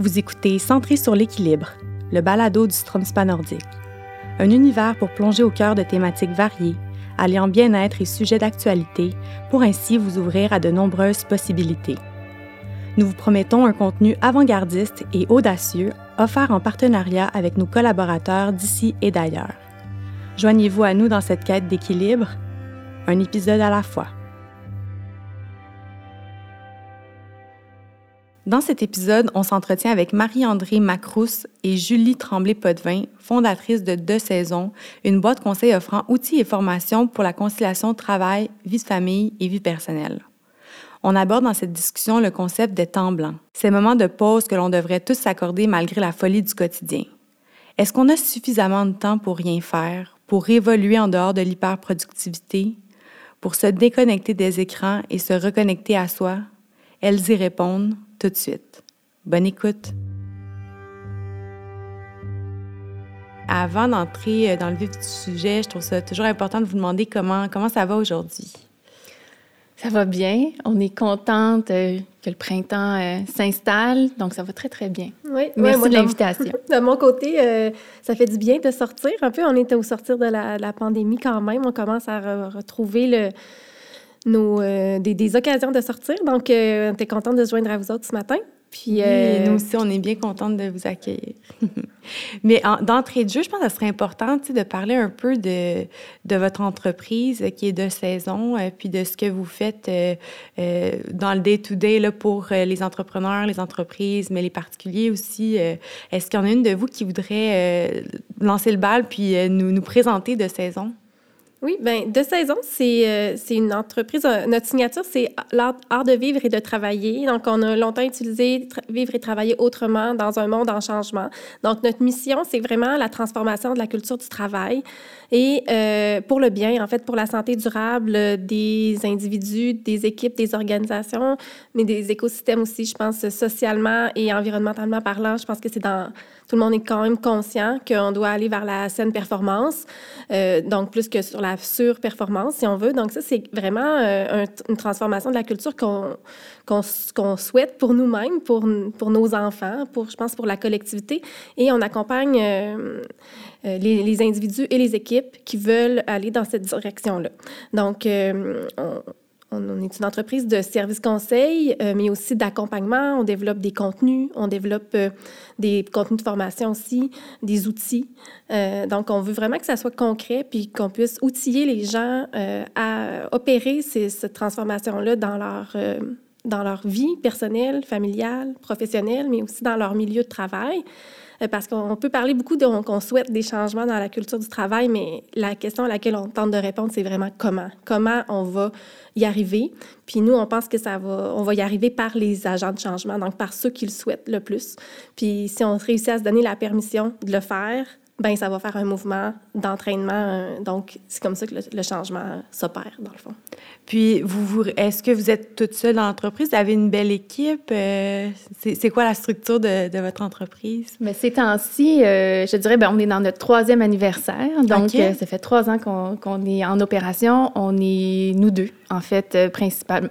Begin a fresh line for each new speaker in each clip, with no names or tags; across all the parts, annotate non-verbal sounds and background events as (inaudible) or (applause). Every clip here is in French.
Vous écoutez Centré sur l'équilibre, le balado du Stromspa nordique. Un univers pour plonger au cœur de thématiques variées, alliant bien-être et sujets d'actualité, pour ainsi vous ouvrir à de nombreuses possibilités. Nous vous promettons un contenu avant-gardiste et audacieux, offert en partenariat avec nos collaborateurs d'ici et d'ailleurs. Joignez-vous à nous dans cette quête d'équilibre, un épisode à la fois. Dans cet épisode, on s'entretient avec Marie-André Macrousse et Julie Tremblay-Potvin, fondatrice de Deux Saisons, une boîte conseil offrant outils et formations pour la conciliation travail, vie de famille et vie personnelle. On aborde dans cette discussion le concept des temps blancs, ces moments de pause que l'on devrait tous s'accorder malgré la folie du quotidien. Est-ce qu'on a suffisamment de temps pour rien faire, pour évoluer en dehors de l'hyperproductivité, pour se déconnecter des écrans et se reconnecter à soi? Elles y répondent tout de suite. Bonne écoute. Avant d'entrer euh, dans le vif du sujet, je trouve ça toujours important de vous demander comment, comment ça va aujourd'hui.
Ça va bien. On est contente euh, que le printemps euh, s'installe. Donc, ça va très, très bien.
Oui,
Merci de l'invitation. (laughs)
De mon côté, ça fait du bien de sortir. Un peu, on était au sortir de la, pandémie quand même. On commence à retrouver le, nos, euh, des, occasions de sortir. Donc, euh, on était contente de se joindre à vous autres ce matin.
Puis, euh, nous aussi, on est bien contente de vous accueillir. (laughs) Mais d'entrée de jeu, je pense que ce serait important de parler un peu de, de votre entreprise qui est de saison, puis de ce que vous faites dans le day-to-day pour les entrepreneurs, les entreprises, mais les particuliers aussi. Est-ce qu'il y en a une de vous qui voudrait lancer le bal puis nous, nous présenter de saison?
Oui, bien, De Saison, c'est euh, une entreprise. Euh, notre signature, c'est l'art de vivre et de travailler. Donc, on a longtemps utilisé vivre et travailler autrement dans un monde en changement. Donc, notre mission, c'est vraiment la transformation de la culture du travail et euh, pour le bien, en fait, pour la santé durable des individus, des équipes, des organisations, mais des écosystèmes aussi, je pense, socialement et environnementalement parlant. Je pense que c'est dans tout le monde est quand même conscient qu'on doit aller vers la saine performance, euh, donc plus que sur la surperformance, si on veut. Donc ça, c'est vraiment euh, une transformation de la culture qu'on qu'on souhaite pour nous-mêmes, pour, pour nos enfants, pour, je pense, pour la collectivité. Et on accompagne euh, les, les, individus et les équipes qui veulent aller dans cette direction-là. Donc, on, on, est une entreprise de services conseil, euh, mais aussi d'accompagnement. On développe des contenus, on développe euh, des contenus de formation aussi, des outils. Euh, donc, on veut vraiment que ça soit concret, puis qu'on puisse outiller les gens à opérer cette transformation-là dans leur, dans leur vie personnelle, familiale, professionnelle, mais aussi dans leur milieu de travail. Euh, parce qu'on peut parler beaucoup de qu'on souhaite des changements dans la culture du travail, mais la question à laquelle on tente de répondre, c'est vraiment comment. Comment on va y arriver. Puis nous, on pense que ça va, on va y arriver par les agents de changement, donc par ceux qui le souhaitent le plus. Puis si on réussit à se donner la permission de le faire, ben ça va faire un mouvement d'entraînement. Euh, donc, c'est comme ça que le, changement s'opère, dans le fond.
Puis, vous, vous est-ce que vous êtes toute seule dans l'entreprise? Vous avez une belle équipe? Euh, c'est, quoi la structure de, de votre entreprise?
Mais ces temps-ci, euh, je dirais, ben, on est dans notre troisième anniversaire. Donc, ça fait trois ans qu'on, qu'on est en opération. On est nous deux, en fait, principalement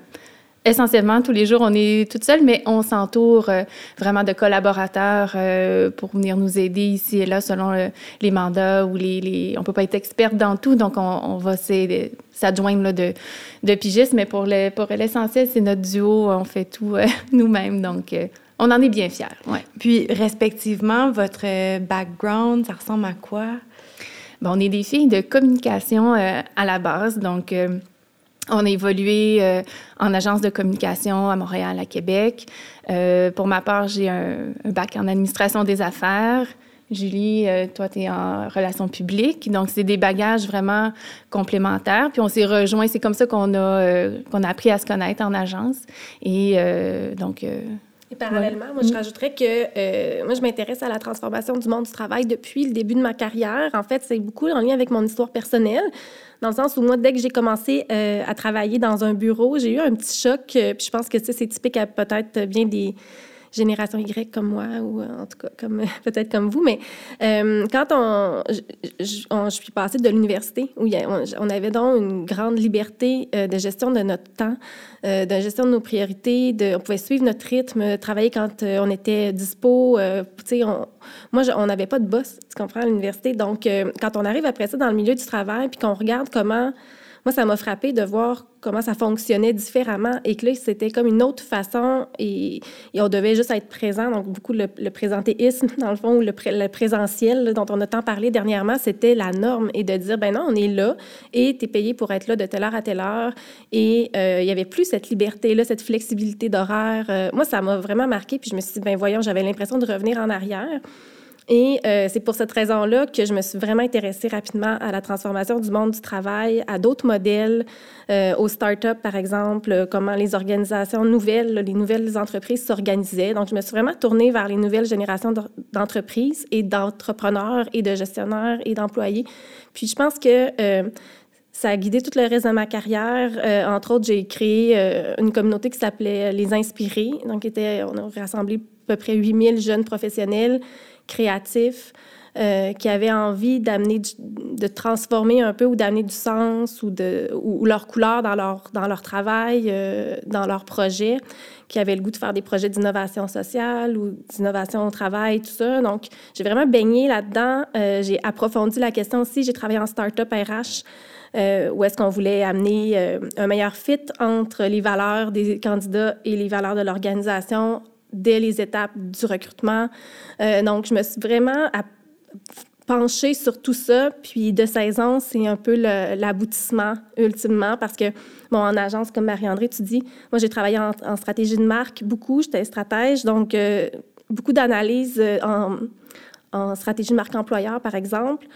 essentiellement, tous les jours, on est toute seule, mais on s'entoure euh, vraiment de collaborateurs euh, pour venir nous aider ici et là selon les mandats ou les, les, On peut pas être experte dans tout, donc on, va s'adjoindre de, de pigistes, mais pour l'essentiel, c'est notre duo, on fait tout euh, (laughs) nous-mêmes, donc on en est bien fiers. Ouais.
Puis, respectivement, votre background, ça ressemble à quoi?
Bon, on est des filles de communication à la base, donc on a évolué euh, en agence de communication à Montréal, à Québec. Euh, pour ma part, j'ai un, bac en administration des affaires. Julie, euh, toi, tu es en relations publiques. Donc, c'est des bagages vraiment complémentaires. Puis, on s'est rejoints. C'est comme ça qu'on a, qu'on a appris à se connaître en agence. Et donc,
et parallèlement, moi, je mm. rajouterais que moi, je m'intéresse à la transformation du monde du travail depuis le début de ma carrière. En fait, c'est beaucoup en lien avec mon histoire personnelle dans le sens où moi, dès que j'ai commencé euh, à travailler dans un bureau, j'ai eu un petit choc. Euh, puis je pense que c'est typique à peut-être bien des génération Y comme moi, ou en tout cas comme (laughs) peut-être comme vous. Mais quand on je, suis passée de l'université, où on, avait donc une grande liberté de gestion de notre temps, de gestion de nos priorités, on pouvait suivre notre rythme, travailler quand on était dispo. sais, moi, on n'avait pas de boss, tu comprends, à l'université. Donc, quand on arrive après ça dans le milieu du travail, puis qu'on regarde comment moi, ça m'a frappé de voir comment ça fonctionnait différemment et que là, c'était comme une autre façon et, on devait juste être présent. Donc, beaucoup le, présentéisme, (laughs) dans le fond, ou le, présentiel dont on a tant parlé dernièrement, c'était la norme et de dire, ben non, on est là et tu es payé pour être là de telle heure à telle heure. Et euh, il y avait plus cette liberté-là, cette flexibilité d'horaire. Euh, moi, ça m'a vraiment marqué. Puis je me suis dit, ben voyons, j'avais l'impression de revenir en arrière. Et euh, c'est pour cette raison-là que je me suis vraiment intéressée rapidement à la transformation du monde du travail, à d'autres modèles, euh, aux startups, par exemple, euh, comment les organisations nouvelles, les nouvelles entreprises s'organisaient. Donc, je me suis vraiment tournée vers les nouvelles générations d'entreprises et d'entrepreneurs et de gestionnaires et d'employés. Puis, je pense que ça a guidé tout le reste de ma carrière. entre autres, j'ai créé une communauté qui s'appelait Les Inspirés. Donc, était, on a rassemblé à peu près 8000 jeunes professionnels créatifs euh, qui avaient envie d'amener, de transformer un peu ou d'amener du sens ou, de, ou, leur couleur dans leur, dans leur travail, euh, dans leur projet, qui avaient le goût de faire des projets d'innovation sociale ou d'innovation au travail, tout ça. Donc, j'ai vraiment baigné là-dedans. Euh, j'ai approfondi la question aussi. J'ai travaillé en start-up RH. où est-ce qu'on voulait amener un meilleur fit entre les valeurs des candidats et les valeurs de l'organisation dès les étapes du recrutement. Euh, donc, je me suis vraiment penchée sur tout ça. Puis de 16 ans, c'est un peu l'aboutissement ultimement parce que, bon, en agence, comme Marie-André, tu dis, moi, j'ai travaillé en, stratégie de marque beaucoup, j'étais stratège, donc euh, beaucoup d'analyses euh, en, en, stratégie de marque employeur, par exemple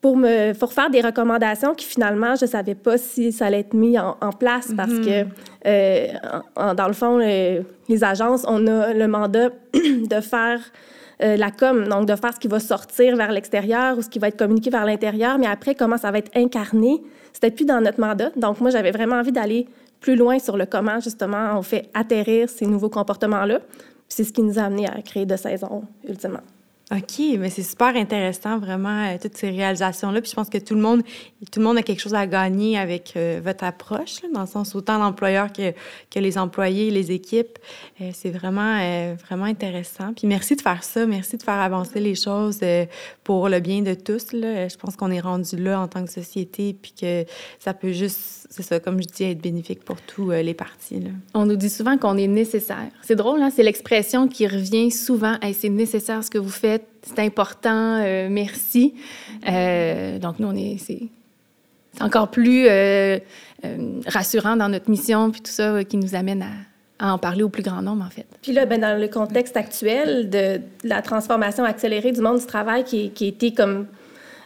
pour me pour faire des recommandations qui finalement je savais pas si ça allait être mis en, place parce que mhm. euh, dans le fond les agences on a le mandat (clears throat) de faire euh, la com donc de faire ce qui va sortir vers l'extérieur ou ce qui va être communiqué vers l'intérieur mais après comment ça va être incarné c'était plus dans notre mandat. Donc moi j'avais vraiment envie d'aller plus loin sur le comment justement on fait atterrir ces nouveaux comportements là c'est ce qui nous a amené à créer de saison ultimement
OK, mais c'est super intéressant, vraiment, euh, toutes ces réalisations-là. Puis je pense que tout le monde, tout le monde a quelque chose à gagner avec euh, votre approche, dans le sens autant l'employeur que, que les employés, les équipes. Euh, c'est vraiment, vraiment intéressant. Puis merci de faire ça. Merci de faire avancer les choses pour le bien de tous. Je pense qu'on est rendu là en tant que société, puis que ça peut juste, c'est ça, comme je dis, être bénéfique pour tous les partis.
On nous dit souvent qu'on est nécessaire. C'est drôle, hein? C'est l'expression qui revient souvent. c'est nécessaire ce que vous faites c'est important, euh, merci. Euh, donc, nous, on est, c'est, encore plus euh, rassurant dans notre mission, puis tout ça qui nous amène à, en parler au plus grand nombre, en fait.
Puis là, ben, dans le contexte actuel de, la transformation accélérée du monde du travail qui, qui a été comme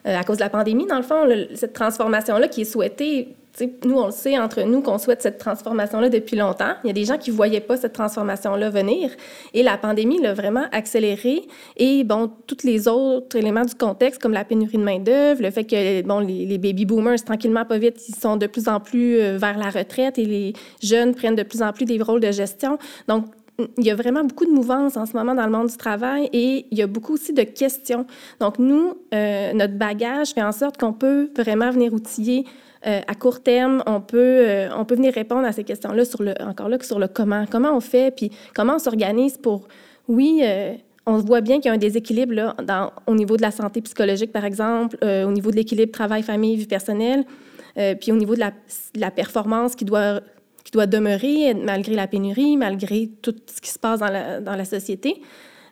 à cause de la pandémie, dans le fond, cette transformation-là qui est souhaitée nous, on le sait entre nous qu'on souhaite cette transformation-là depuis longtemps. Il y a des gens qui ne voyaient pas cette transformation-là venir. Et la pandémie l'a vraiment accéléré. Et, bon, tous les autres éléments du contexte, comme la pénurie de main-d'œuvre, le fait que, bon, les, baby boomers, tranquillement, pas vite, ils sont de plus en plus euh, vers la retraite et les jeunes prennent de plus en plus des rôles de gestion. Donc, il y a vraiment beaucoup de mouvances en ce moment dans le monde du travail et il y a beaucoup aussi de questions. Donc, nous, euh, notre bagage fait en sorte qu'on peut vraiment venir outiller euh, à court terme, on peut, euh, on peut venir répondre à ces questions-là, sur le, encore là, sur le comment. Comment on fait, puis comment on s'organise pour, oui, euh, on voit bien qu'il y a un déséquilibre là, au niveau de la santé psychologique, par exemple, au niveau de l'équilibre travail-famille, vie personnelle, puis au niveau de la, la, performance qui doit, qui doit demeurer malgré la pénurie, malgré tout ce qui se passe dans la, dans la société.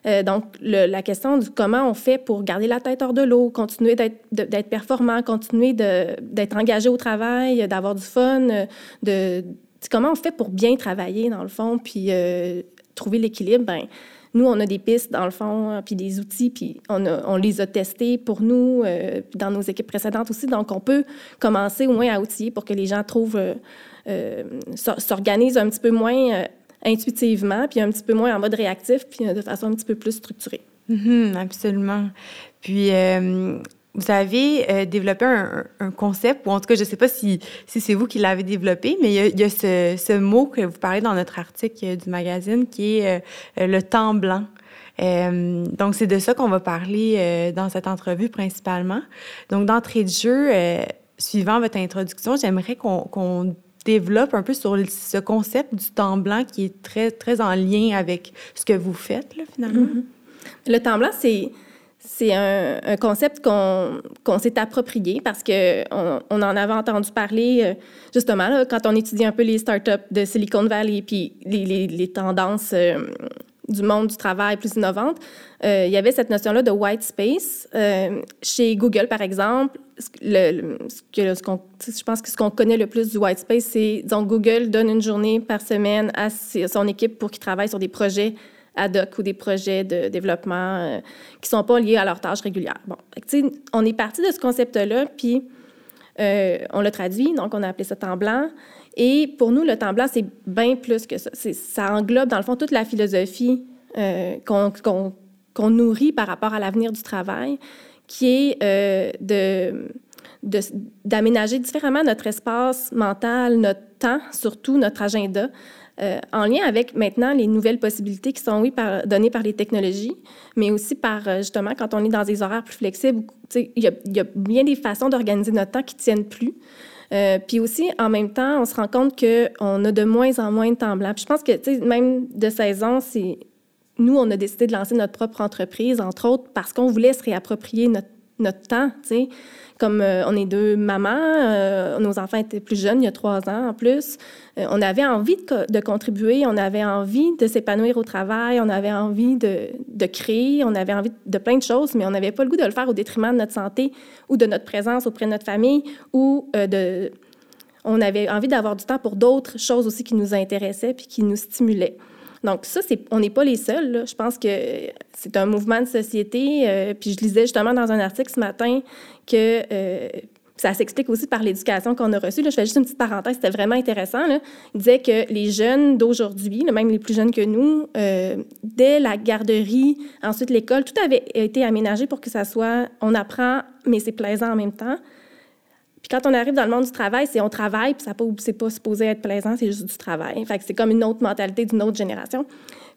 Euh, donc, la question du comment on fait pour garder la tête hors de l'eau, continuer d'être performant, continuer d'être engagé au travail, d'avoir du fun, euh, de, comment on fait pour bien travailler, dans le fond, puis euh, trouver l'équilibre, ben nous, on a des pistes, dans le fond, puis des outils, puis on, on les a testés pour nous, dans nos équipes précédentes aussi. Donc, on peut commencer au moins à outiller pour que les gens trouvent, s'organisent un petit peu moins intuitivement, puis un petit peu moins en mode réactif, puis de façon un petit peu plus structurée.
Mm-hmm, absolument. Puis, euh, vous avez euh, développé un, concept, ou en tout cas, je ne sais pas si, si c'est vous qui l'avez développé, mais il y a, ce, ce, mot que vous parlez dans notre article du magazine qui est euh, le temps blanc. Euh, donc, c'est de ça qu'on va parler dans cette entrevue principalement. Donc, d'entrée de jeu, suivant votre introduction, j'aimerais qu'on développe un peu sur ce concept du temps blanc qui est très, très en lien avec ce que vous faites, là, finalement?
Mm-hmm. Le temps blanc, c'est c'est un, concept qu'on s'est approprié parce qu'on on en avait entendu parler euh, justement quand on étudie un peu les startups de Silicon Valley puis les, les, tendances euh, du monde du travail plus innovantes. Euh, il y avait cette notion-là de white space. chez Google, par exemple, le, que, ce je pense que ce qu'on connaît le plus du white space, c'est, disons, Google donne une journée par semaine à son équipe pour qu'ils travaillent sur des projets ad hoc ou des projets de développement euh, qui ne sont pas liés à leurs tâches régulières. Bon, on est parti de ce concept-là, puis euh, on l'a traduit, donc on a appelé ça temps blanc. Et pour nous, le temps blanc, c'est bien plus que ça. Ça englobe, dans le fond, toute la philosophie euh, qu'on nourrit par rapport à l'avenir du travail, qui est de d'aménager différemment notre espace mental, notre temps, surtout notre agenda, euh, en lien avec maintenant les nouvelles possibilités qui sont, données par les technologies, mais aussi par, euh, justement, quand on est dans des horaires plus flexibles, il y, a bien des façons d'organiser notre temps qui ne tiennent plus. Euh, puis aussi, en même temps, on se rend compte qu'on a de moins en moins de temps blanc. Puis je pense que, même de 16 ans, c'est... Nous, on a décidé de lancer notre propre entreprise, entre autres, parce qu'on voulait se réapproprier notre, notre temps, tu sais. Comme euh, on est deux mamans, euh, nos enfants étaient plus jeunes, il y a trois ans en plus, euh, on avait envie de, contribuer, on avait envie de s'épanouir au travail, on avait envie de, de, créer, on avait envie de plein de choses, mais on n'avait pas le goût de le faire au détriment de notre santé ou de notre présence auprès de notre famille ou de... On avait envie d'avoir du temps pour d'autres choses aussi qui nous intéressaient puis qui nous stimulaient. Donc ça, on n'est pas les seuls. Je pense que c'est un mouvement de société. Euh, puis je lisais justement dans un article ce matin que euh, ça s'explique aussi par l'éducation qu'on a reçue. Je fais juste une petite parenthèse, c'était vraiment intéressant. Il disait que les jeunes d'aujourd'hui, même les plus jeunes que nous, euh, dès la garderie, ensuite l'école, tout avait été aménagé pour que ça soit, on apprend, mais c'est plaisant en même temps. Puis quand on arrive dans le monde du travail, c'est on travaille, puis ça c'est pas supposé être plaisant, c'est juste du travail. Fait que c'est comme une autre mentalité d'une autre génération.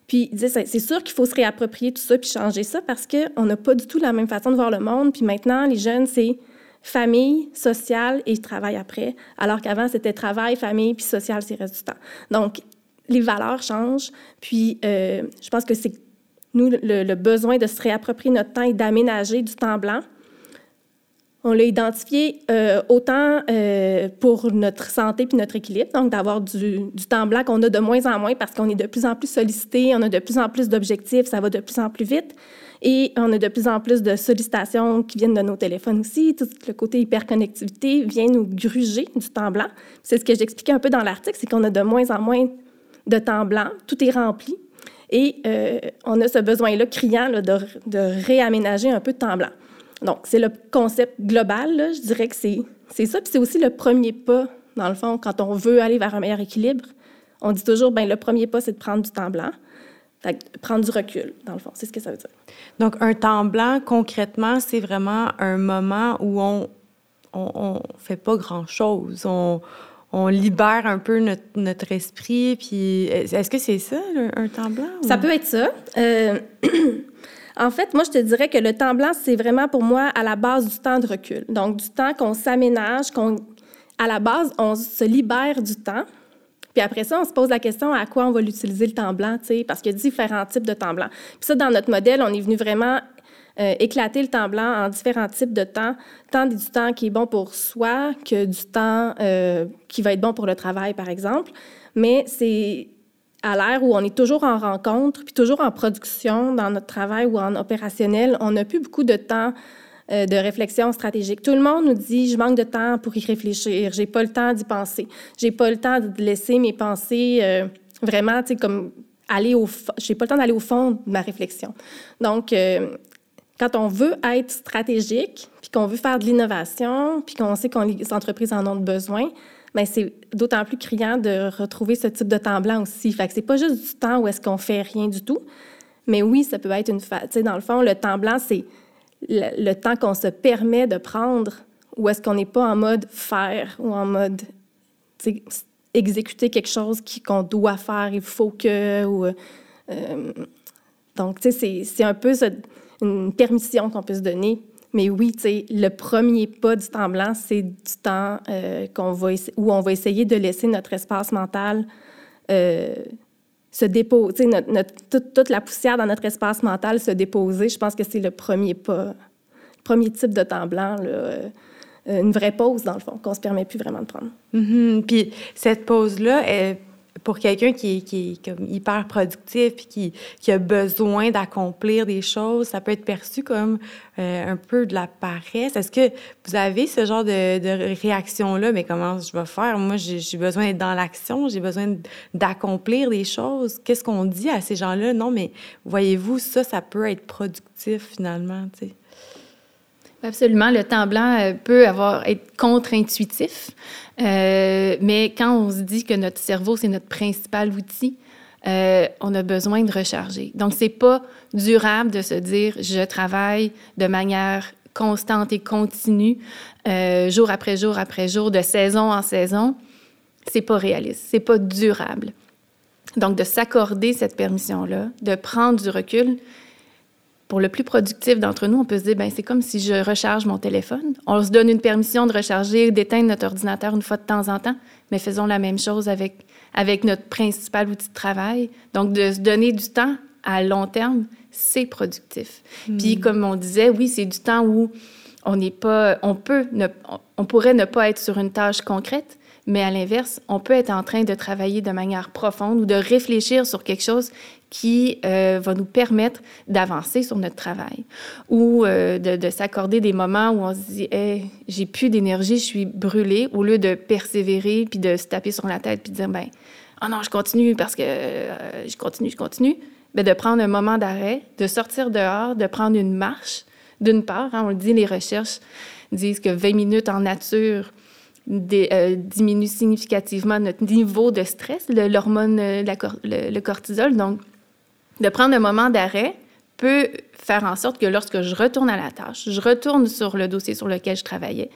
Puis c'est sûr qu'il faut se réapproprier tout ça puis changer ça parce qu'on n'a pas du tout la même façon de voir le monde. Puis maintenant, les jeunes, c'est famille, social et travail après, alors qu'avant, c'était travail, famille, puis social, c'est reste du temps. Donc, les valeurs changent. Puis euh, je pense que c'est nous, le, besoin de se réapproprier notre temps et d'aménager du temps blanc on l'a identifié euh, autant euh, pour notre santé puis notre équilibre, donc d'avoir du, temps blanc qu'on a de moins en moins parce qu'on est de plus en plus sollicité, on a de plus en plus d'objectifs, ça va de plus en plus vite. Et on a de plus en plus de sollicitations qui viennent de nos téléphones aussi. Tout le côté hyperconnectivité vient nous gruger du temps blanc. C'est ce que j'expliquais un peu dans l'article, c'est qu'on a de moins en moins de temps blanc. Tout est rempli. Et euh, on a ce besoin-là criant de, de réaménager un peu de temps blanc. Donc, c'est le concept global, je dirais que c'est, c'est ça. Puis c'est aussi le premier pas, dans le fond, quand on veut aller vers un meilleur équilibre. On dit toujours, ben le premier pas, c'est de prendre du temps blanc. Fait prendre du recul, dans le fond, c'est ce que ça veut dire.
Donc, un temps blanc, concrètement, c'est vraiment un moment où on on, fait pas grand-chose. On, on libère un peu notre, notre, esprit. Puis, est-ce que c'est ça, un, temps blanc?
Ça peut être ça. Euh, (clears throat) En fait, moi, je te dirais que le temps blanc, c'est vraiment pour moi à la base du temps de recul. Donc, du temps qu'on s'aménage, qu'on, à la base, on se libère du temps. Puis après ça, on se pose la question à quoi on va l'utiliser le temps blanc, tu sais, parce qu'il y a différents types de temps blanc. Puis ça, dans notre modèle, on est venu vraiment euh, éclater le temps blanc en différents types de temps, tant du temps qui est bon pour soi que du temps euh, qui va être bon pour le travail, par exemple. Mais c'est à l'ère où on est toujours en rencontre, puis toujours en production dans notre travail ou en opérationnel, on n'a plus beaucoup de temps euh, de réflexion stratégique. Tout le monde nous dit je manque de temps pour y réfléchir, j'ai pas le temps d'y penser, j'ai pas le temps de laisser mes pensées euh, vraiment, tu comme aller au, j'ai pas le temps d'aller au fond de ma réflexion. Donc euh, quand on veut être stratégique, puis qu'on veut faire de l'innovation, puis qu'on sait que les entreprises en ont besoin, mais c'est d'autant plus criant de retrouver ce type de temps blanc aussi. Fait que c'est pas juste du temps où est-ce qu'on fait rien du tout, mais oui, ça peut être une phase. Dans le fond, le temps blanc, c'est le, temps qu'on se permet de prendre, ou est-ce qu'on n'est pas en mode faire ou en mode exécuter quelque chose qu'on doit faire, il faut que. Ou, euh, donc, c'est un peu une permission qu'on peut se donner. Mais oui, le premier pas du temps blanc, c'est du temps euh, qu'on va où on va essayer de laisser notre espace mental euh, se déposer, notre, toute, la poussière dans notre espace mental se déposer. Je pense que c'est le premier pas, le premier type de temps blanc. Euh, une vraie pause, dans le fond, qu'on ne se permet plus vraiment de prendre.
Mm-hmm. Puis cette pause-là, pour quelqu'un qui, est hyper productif puis qui, a besoin d'accomplir des choses, ça peut être perçu comme euh, un peu de la paresse. Est-ce que vous avez ce genre de, réaction-là? Mais comment je vais faire? Moi, j'ai besoin d'être dans l'action, j'ai besoin d'accomplir des choses. Qu'est-ce qu'on dit à ces gens-là? Non, mais voyez-vous, ça, ça peut être productif finalement.
Absolument. Le temps blanc euh, peut avoir, être contre-intuitif, euh, mais quand on se dit que notre cerveau, c'est notre principal outil, euh, on a besoin de recharger. Donc, c'est pas durable de se dire je travaille de manière constante et continue, jour après jour après jour, de saison en saison. C'est pas réaliste, c'est pas durable. Donc, de s'accorder cette permission-là, de prendre du recul, pour le plus productif d'entre nous, on peut se dire, ben c'est comme si je recharge mon téléphone. On se donne une permission de recharger, d'éteindre notre ordinateur une fois de temps en temps, mais faisons la même chose avec, avec notre principal outil de travail. Donc, de se donner du temps à long terme, c'est productif. Hmm. Puis, comme on disait, oui, c'est du temps où on n'est pas, on peut, on pourrait ne pas être sur une tâche concrète, mais à l'inverse, on peut être en train de travailler de manière profonde ou de réfléchir sur quelque chose qui euh, va nous permettre d'avancer sur notre travail ou euh, de, s'accorder des moments où on se dit hey, j'ai plus d'énergie, je suis brûlée, au lieu de persévérer puis de se taper sur la tête puis de dire ben oh non, je continue parce que euh, je continue, je continue. Bien, de prendre un moment d'arrêt, de sortir dehors, de prendre une marche. D'une part, hein, on le dit, les recherches disent que 20 minutes en nature diminue significativement notre niveau de stress, l'hormone, le cortisol. Donc, de prendre un moment d'arrêt peut faire en sorte que lorsque je retourne à la tâche, je retourne sur le dossier sur lequel je travaillais,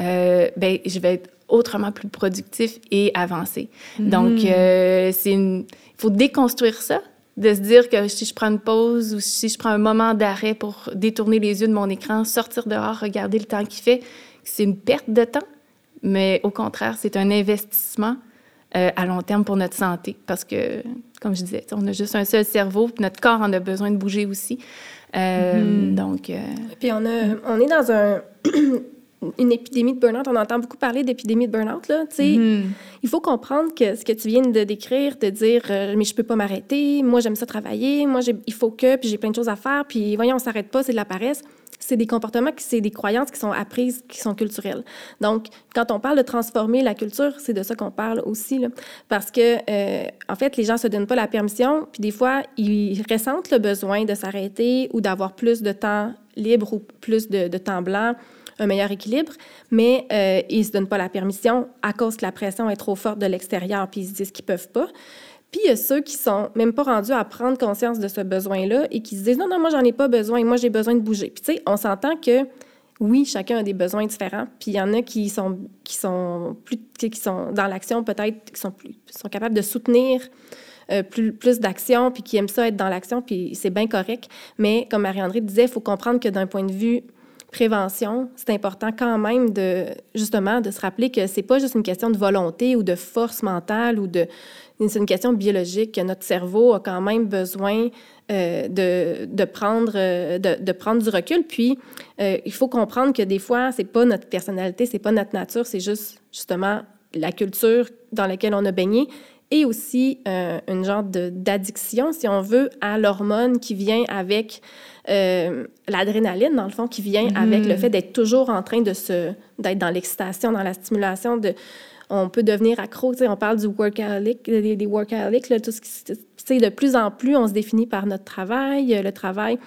euh, ben, je vais être autrement plus productif et avancé. Donc, hmm. euh, il faut déconstruire ça, de se dire que si je prends une pause ou si je prends un moment d'arrêt pour détourner les yeux de mon écran, sortir dehors, regarder le temps qu'il fait, c'est une perte de temps, mais au contraire, c'est un investissement euh, à long terme pour notre santé. Parce que, comme je disais, on a juste un seul cerveau, puis notre corps en a besoin de bouger aussi. Euh, mm-hmm. Donc. Euh,
puis on, a, on est dans un. (clears throat) une épidémie de burn-out, on entend beaucoup parler d'épidémie de burn-out. Là, mm-hmm. Il faut comprendre que ce que tu viens de décrire, de dire mais je peux pas m'arrêter, moi j'aime ça travailler, moi il faut que, puis j'ai plein de choses à faire, puis voyons, on s'arrête pas, c'est de la paresse c'est des comportements, c'est des croyances qui sont apprises, qui sont culturelles. Donc, quand on parle de transformer la culture, c'est de ça qu'on parle aussi, là. parce que, euh, en fait, les gens se donnent pas la permission, puis des fois, ils ressentent le besoin de s'arrêter ou d'avoir plus de temps libre ou plus de, temps blanc un meilleur équilibre, mais euh, ils ne se donnent pas la permission à cause que la pression est trop forte de l'extérieur, puis ils se disent qu'ils ne peuvent pas. Puis il y a ceux qui sont même pas rendus à prendre conscience de ce besoin-là et qui se disent non, non, moi, j'en ai pas besoin, moi, j'ai besoin de bouger. Puis tu sais, on s'entend que oui, chacun a des besoins différents. Puis il y en a qui sont, qui sont plus, qui sont dans l'action peut-être, qui sont, plus, sont capables de soutenir euh, plus, plus d'action, puis qui aiment ça être dans l'action, puis c'est bien correct. Mais comme Marie-André disait, il faut comprendre que d'un point de vue prévention, c'est important quand même de justement de se rappeler que c'est pas juste une question de volonté ou de force mentale ou de c'est une question biologique que notre cerveau a quand même besoin euh, de, de, prendre, euh, de, prendre du recul. Puis, euh, il faut comprendre que des fois, c'est pas notre personnalité, c'est pas notre nature, c'est juste justement la culture dans laquelle on a baigné et aussi une genre d'addiction, si on veut, à l'hormone qui vient avec l'adrénaline, dans le fond, qui vient avec le mm. fait d'être toujours en train de se, d'être dans l'excitation, dans la stimulation, de, on peut devenir accro. On parle du workaholic, des, des workaholics, là, tout ce qui, de plus en plus, on se définit par notre travail, euh, le travail.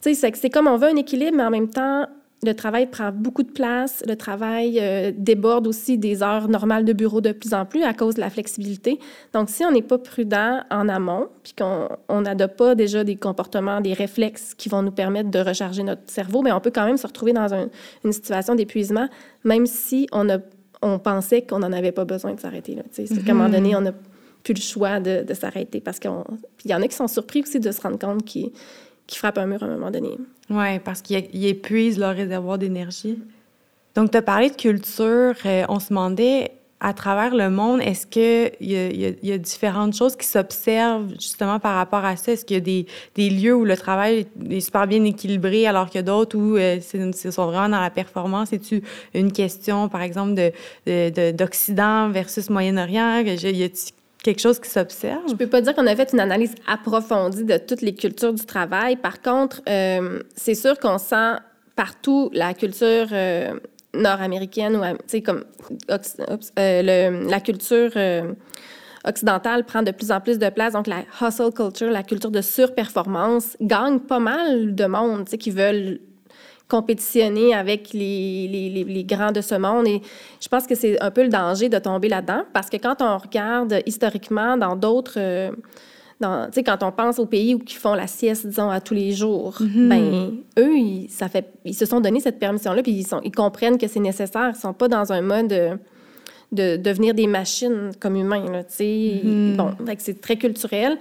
C'est comme on veut un équilibre, mais en même temps, le travail prend beaucoup de place, le travail euh, déborde aussi des heures normales de bureau de plus en plus à cause de la flexibilité. Donc, si on n'est pas prudent en amont, puis qu'on n'adopte pas déjà des comportements, des réflexes qui vont nous permettre de recharger notre cerveau, mais on peut quand même se retrouver dans une situation d'épuisement, même si on, a, on pensait qu'on n'en avait pas besoin de s'arrêter. C'est qu'à un moment donné, mm-hmm. on n'a plus le choix de, de s'arrêter parce qu'il y en a qui sont surpris aussi de se rendre compte qu'ils qui frappent un mur à un moment donné.
Oui, parce qu'ils épuisent leur réservoir d'énergie. Donc, tu as parlé de culture. Euh, on se demandait, à travers le monde, est-ce qu'il y, y, a différentes choses qui s'observent justement par rapport à ça? Est-ce qu'il y a des, lieux où le travail est super bien équilibré alors y a d'autres où euh, sont vraiment dans la performance? Est-ce une question, par exemple, d'Occident de, versus Moyen-Orient? Y quelque chose qui s'observe?
Je peux pas dire qu'on a fait une analyse approfondie de toutes les cultures du travail. Par contre, euh, c'est sûr qu'on sent partout la culture euh, nord-américaine ou, comme euh, la culture occidentale prend de plus en plus de place. Donc, la hustle culture, la culture de surperformance, gagne pas mal de monde, qui veulent compétitionner avec les, les, les, grands de ce monde. Et je pense que c'est un peu le danger de tomber là-dedans parce que quand on regarde historiquement dans d'autres... Euh, dans, quand on pense aux pays où qui font la sieste, disons, à tous les jours, mm-hmm. ben eux, ils, ça fait, ils se sont donné cette permission-là, puis ils, sont, ils comprennent que c'est nécessaire. Ils sont pas dans un mode de, devenir des machines comme humains. Là, mm-hmm. Bon, c'est très culturel.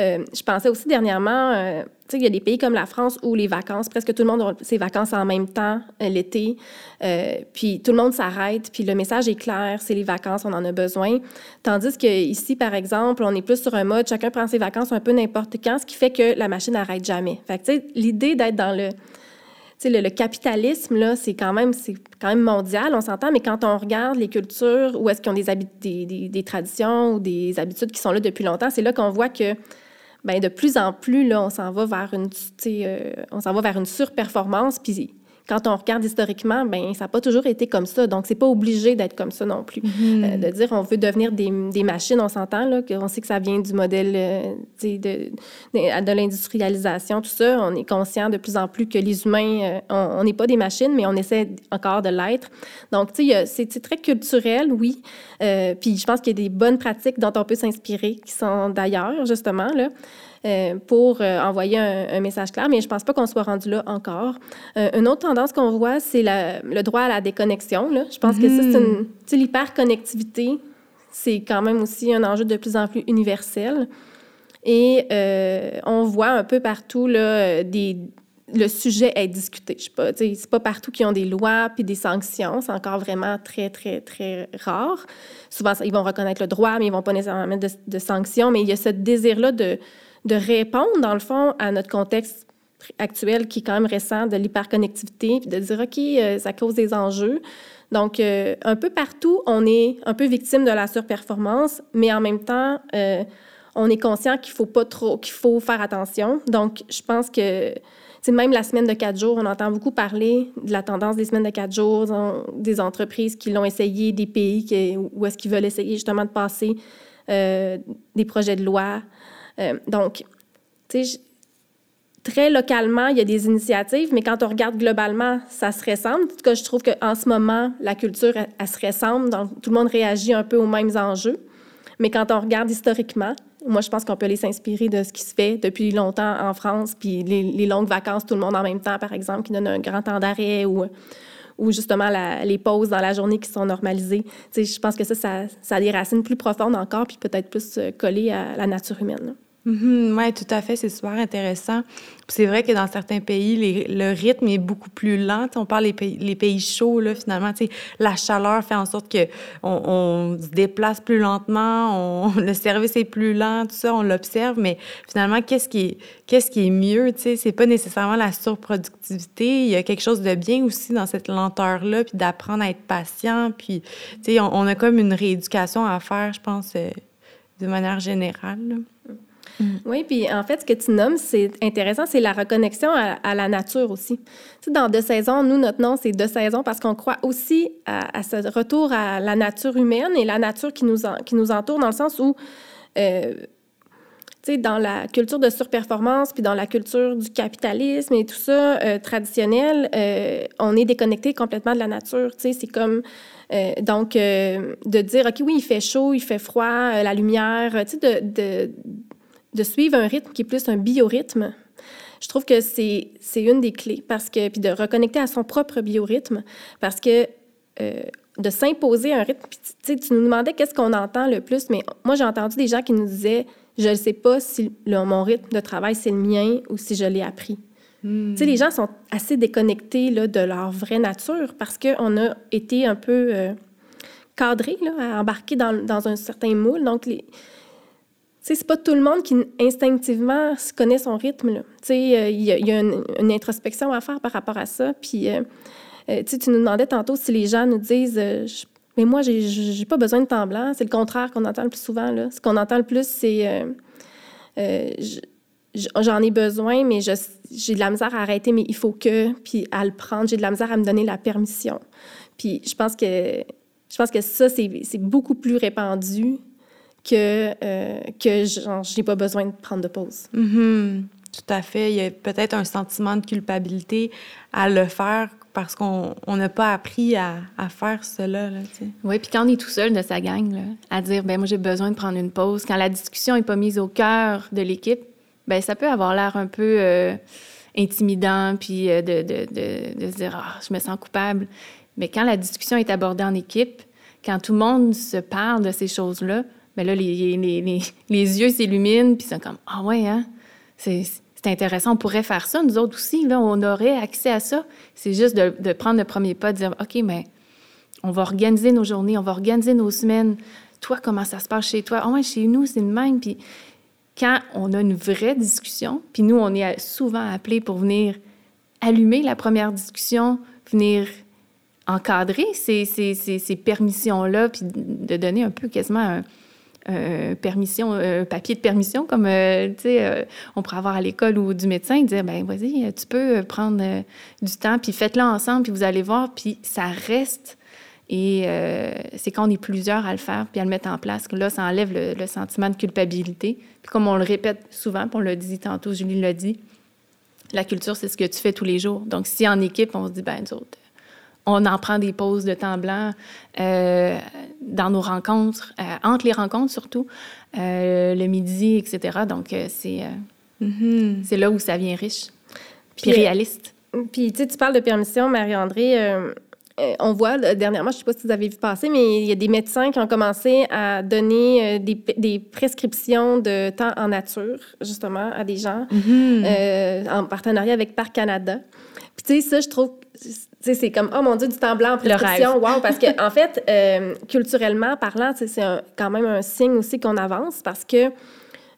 Euh, je pensais aussi dernièrement, euh, il y a des pays comme la France où les vacances, presque tout le monde a ses vacances en même temps euh, l'été, puis tout le monde s'arrête, puis le message est clair, c'est les vacances, on en a besoin. Tandis qu'ici, par exemple, on est plus sur un mode, chacun prend ses vacances un peu n'importe quand, ce qui fait que la machine n'arrête jamais. Fait l'idée d'être dans le... Le, le, capitalisme, là, c'est quand même, quand mondial, on s'entend, mais quand on regarde les cultures, où est-ce qu'ils ont des, des, des, des, traditions ou des habitudes qui sont là depuis longtemps, c'est là qu'on voit que ben de plus en plus, là, on s'en va vers une, euh, on s'en va vers une surperformance. Puis quand on regarde historiquement, ben ça n'a pas toujours été comme ça. Donc, c'est pas obligé d'être comme ça non plus. Mm-hmm. Euh, de dire on veut devenir des, des machines, on s'entend, là, qu'on sait que ça vient du modèle euh, de, de, de l'industrialisation, tout ça. On est conscient de plus en plus que les humains, on n'est pas des machines, mais on essaie encore de l'être. Donc, tu sais, c'est très culturel, oui. puis je pense qu'il y a des bonnes pratiques dont on peut s'inspirer, qui sont d'ailleurs, justement, là. Euh, pour euh, envoyer un, message clair, mais je ne pense pas qu'on soit rendu là encore. Euh, une autre tendance qu'on voit, c'est le droit à la déconnexion. Là. Je pense que ça, c'est une... Mm-hmm. L'hyperconnectivité, c'est quand même aussi un enjeu de plus en plus universel. Et on voit un peu partout là, des, le sujet est discuté. Je sais pas, c'est pas partout qu'ils ont des lois puis des sanctions. C'est encore vraiment très, très, très rare. Souvent, ils vont reconnaître le droit, mais ils vont pas nécessairement mettre de, de sanctions. Mais il y a ce désir-là de, de répondre, dans le fond, à notre contexte actuel qui est quand même récent de l'hyperconnectivité, puis de dire, OK, euh, ça cause des enjeux. Donc, euh, un peu partout, on est un peu victime de la surperformance, mais en même temps, euh, on est conscient qu'il faut pas trop, qu'il faut faire attention. Donc, je pense que même la semaine de quatre jours, on entend beaucoup parler de la tendance des semaines de quatre jours, des entreprises qui l'ont essayé, des pays où est-ce qu'ils veulent essayer justement de passer des projets de loi euh, donc, très localement, il y a des initiatives, mais quand on regarde globalement, ça se ressemble. En tout cas, je trouve qu'en ce moment, la culture, elle, se ressemble. Donc, tout le monde réagit un peu aux mêmes enjeux. Mais quand on regarde historiquement, moi, je pense qu'on peut aller s'inspirer de ce qui se fait depuis longtemps en France, puis les, longues vacances, tout le monde en même temps, par exemple, qui donne un grand temps d'arrêt ou, ou justement les pauses dans la journée qui sont normalisées. Je pense que ça, ça, ça, a des racines plus profondes encore, puis peut-être plus euh, collées à la nature humaine.
Mm-hmm. oui, tout à fait. C'est super intéressant. C'est vrai que dans certains pays, le rythme est beaucoup plus lent. on parle des pays, les pays chauds, finalement. La chaleur fait en sorte qu'on on se déplace plus lentement, (laughs) le service est plus lent, tout ça, on l'observe. Mais finalement, qu'est-ce qui est, mieux? C'est pas nécessairement la surproductivité. Il y a quelque chose de bien aussi dans cette lenteur-là, puis d'apprendre à être patient. Puis, on, a comme une rééducation à faire, je pense, euh, de manière générale.
Mm. Oui, puis en fait, ce que tu nommes, c'est intéressant, c'est la reconnexion à, la nature aussi. Tu sais, dans Deux saisons, nous, notre nom, c'est Deux saisons parce qu'on croit aussi à, ce retour à la nature humaine et la nature qui nous, qui nous entoure dans le sens où, euh, dans la culture de surperformance, puis dans la culture du capitalisme et tout ça, euh, traditionnel, euh, on est déconnecté complètement de la nature. C'est comme... Euh, donc, de dire, OK, oui, il fait chaud, il fait froid, la lumière, de, de, de, suivre un rythme qui est plus un biorhythme, je trouve que c'est une des clés, parce que, puis de reconnecter à son propre biorhythme, parce que de s'imposer un rythme. Puis, tu nous demandais qu'est-ce qu'on entend le plus, mais moi, j'ai entendu des gens qui nous disaient Je ne sais pas si mon rythme de travail, c'est le mien ou si je l'ai appris. Hmm. Tu sais, les gens sont assez déconnectés là, de leur vraie nature parce qu'on a été un peu euh, cadrés, là, embarqués dans, dans, un certain moule. Donc, les... c'est pas tout le monde qui instinctivement connaît son rythme. Euh, il y, a, une, introspection à faire par rapport à ça. Puis, euh, euh, tu nous demandais tantôt si les gens nous disent Mais moi, j'ai pas besoin de temps blanc. C'est le contraire qu'on entend le plus souvent. Là. Ce qu'on entend le plus, c'est J'en ai besoin, mais j'ai de la misère à arrêter, mais il faut que, puis à le prendre. J'ai de la misère à me donner la permission. Puis je pense que, je pense que ça, c'est beaucoup plus répandu que, que genre, j'ai pas besoin de prendre de pause.
Mm-hmm. Tout à fait. Il y a peut-être un sentiment de culpabilité à le faire parce qu'on n'a pas appris à, faire cela.
oui, puis quand on est tout seul de sa gang, à dire, ben moi j'ai besoin de prendre une pause, quand la discussion n'est pas mise au cœur de l'équipe, ben ça peut avoir l'air un peu euh, intimidant, puis euh, de, de, de, se dire, ah, je me sens coupable. Mais quand la discussion est abordée en équipe, quand tout le monde se parle de ces choses-là, ben là, les, les, les, les yeux s'illuminent, puis c'est comme, ah ouais, hein, c'est intéressant, on pourrait faire ça, nous autres aussi, là, on aurait accès à ça. C'est juste de, prendre le premier pas, de dire, OK, mais on va organiser nos journées, on va organiser nos semaines. Toi, comment ça se passe chez toi? Ah chez nous, c'est le même. Puis quand on a une vraie discussion, puis nous, on est souvent appelés pour venir allumer la première discussion, venir encadrer ces, ces, ces permissions-là, puis de donner un peu quasiment un, euh, permission, un papier de permission, comme euh, euh, on pourrait avoir à l'école ou du médecin, dire ben vas-y, tu peux prendre du temps, puis faites-le ensemble, puis vous allez voir, puis ça reste. Et c'est quand on est plusieurs à le faire, puis à le mettre en place, que là, ça enlève le, sentiment de culpabilité. Puis comme on le répète souvent, puis on l'a dit tantôt, Julie l'a dit, la culture, c'est ce que tu fais tous les jours. Donc, si en équipe, on se dit, ben nous autres, on en prend des pauses de temps blanc euh, dans nos rencontres, euh, entre les rencontres surtout, euh, le midi, etc. Donc, c'est mm-hmm. c'est là où ça vient riche, puis, réaliste.
Puis, tu sais, tu parles de permission, Marie-André. on voit dernièrement, je ne sais pas si vous avez vu passer, mais il y a des médecins qui ont commencé à donner des, des prescriptions de temps en nature, justement, à des gens, mm-hmm. en partenariat avec Parc Canada. Puis, tu sais, ça, je trouve c'est comme, oh mon Dieu, du temps blanc en prescription. Wow! Parce que, (laughs) en fait, euh, culturellement parlant, c'est quand même un signe aussi qu'on avance parce que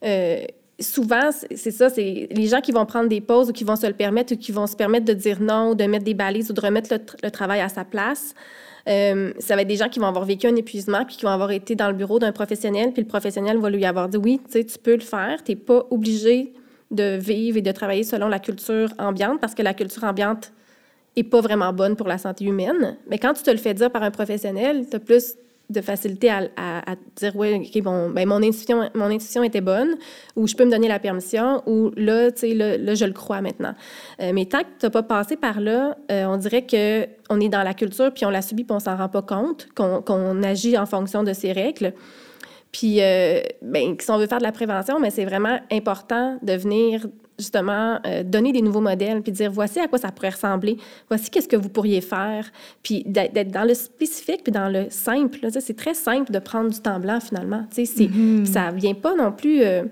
euh, souvent, c'est ça, c'est les gens qui vont prendre des pauses ou qui vont se le permettre ou qui vont se permettre de dire non ou de mettre des balises ou de remettre le, travail à sa place. Euh, ça va être des gens qui vont avoir vécu un épuisement puis qui vont avoir été dans le bureau d'un professionnel, puis le professionnel va lui avoir dit oui, tu peux le faire, tu n'es pas obligé de vivre et de travailler selon la culture ambiante parce que la culture ambiante est pas vraiment bonne pour la santé humaine. Mais quand tu te le fais dire par un professionnel, tu as plus de facilité à, dire oui, OK, bon, ben mon intuition, mon intuition était bonne, ou je peux me donner la permission, ou là, tu sais, là, je le crois maintenant. Euh, mais tant que tu n'as pas passé par là, euh, on dirait qu'on est dans la culture, puis on la subit, puis on s'en rend pas compte, qu'on agit en fonction de ces règles. Puis, euh, ben, si on veut faire de la prévention, mais c'est vraiment important de venir justement euh, donner des nouveaux modèles, puis dire voici à quoi ça pourrait ressembler, voici qu'est-ce que vous pourriez faire, puis d'être dans le spécifique, puis dans le simple. C'est très simple de prendre du temps blanc finalement. Mm-hmm. Ça vient pas non plus, euh,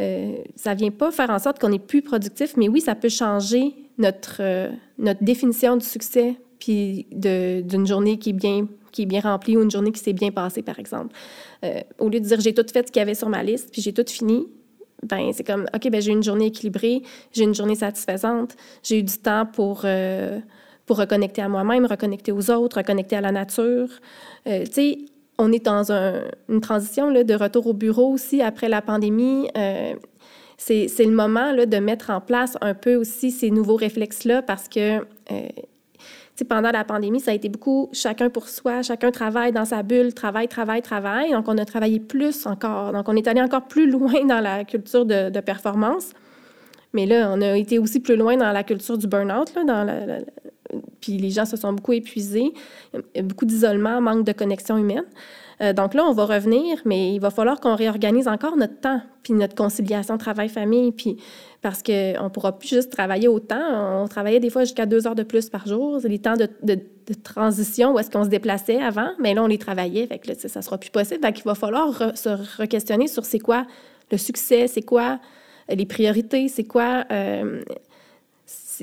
euh, ça vient pas faire en sorte qu'on est plus productif, mais oui, ça peut changer notre, notre définition du succès, puis d'une journée qui est bien qui est bien remplie ou une journée qui s'est bien passée, par exemple. au lieu de dire j'ai tout fait ce qu'il y avait sur ma liste, puis j'ai tout fini, ben c'est comme ok ben j'ai une journée équilibrée, j'ai une journée satisfaisante, j'ai eu du temps pour euh, pour reconnecter à moi-même, reconnecter aux autres, reconnecter à la nature. Euh, tu sais, on est dans une transition là, de retour au bureau aussi après la pandémie. Euh, c'est, le moment là, de mettre en place un peu aussi ces nouveaux réflexes-là parce que pendant la pandémie, ça a été beaucoup chacun pour soi, chacun travaille dans sa bulle, travail, travail, travail. Donc, on a travaillé plus encore. Donc, on est allé encore plus (laughs) loin dans la culture de, performance. Mais là, on a été aussi plus loin dans la culture du burn-out, puis les gens se sont beaucoup épuisés, beaucoup d'isolement, manque de connexion humaine. Euh, donc là, on va revenir, mais il va falloir qu'on réorganise encore notre temps, puis notre conciliation travail-famille, puis parce qu'on ne pourra plus juste travailler autant. On travaillait des fois jusqu'à deux heures de plus par jour. Les temps de, transition où est-ce qu'on se déplaçait avant, mais là, on les travaillait, fait que ça ne sera plus possible. Donc, il va falloir se re-questionner sur c'est quoi le succès, c'est quoi les priorités, c'est quoi... Euh,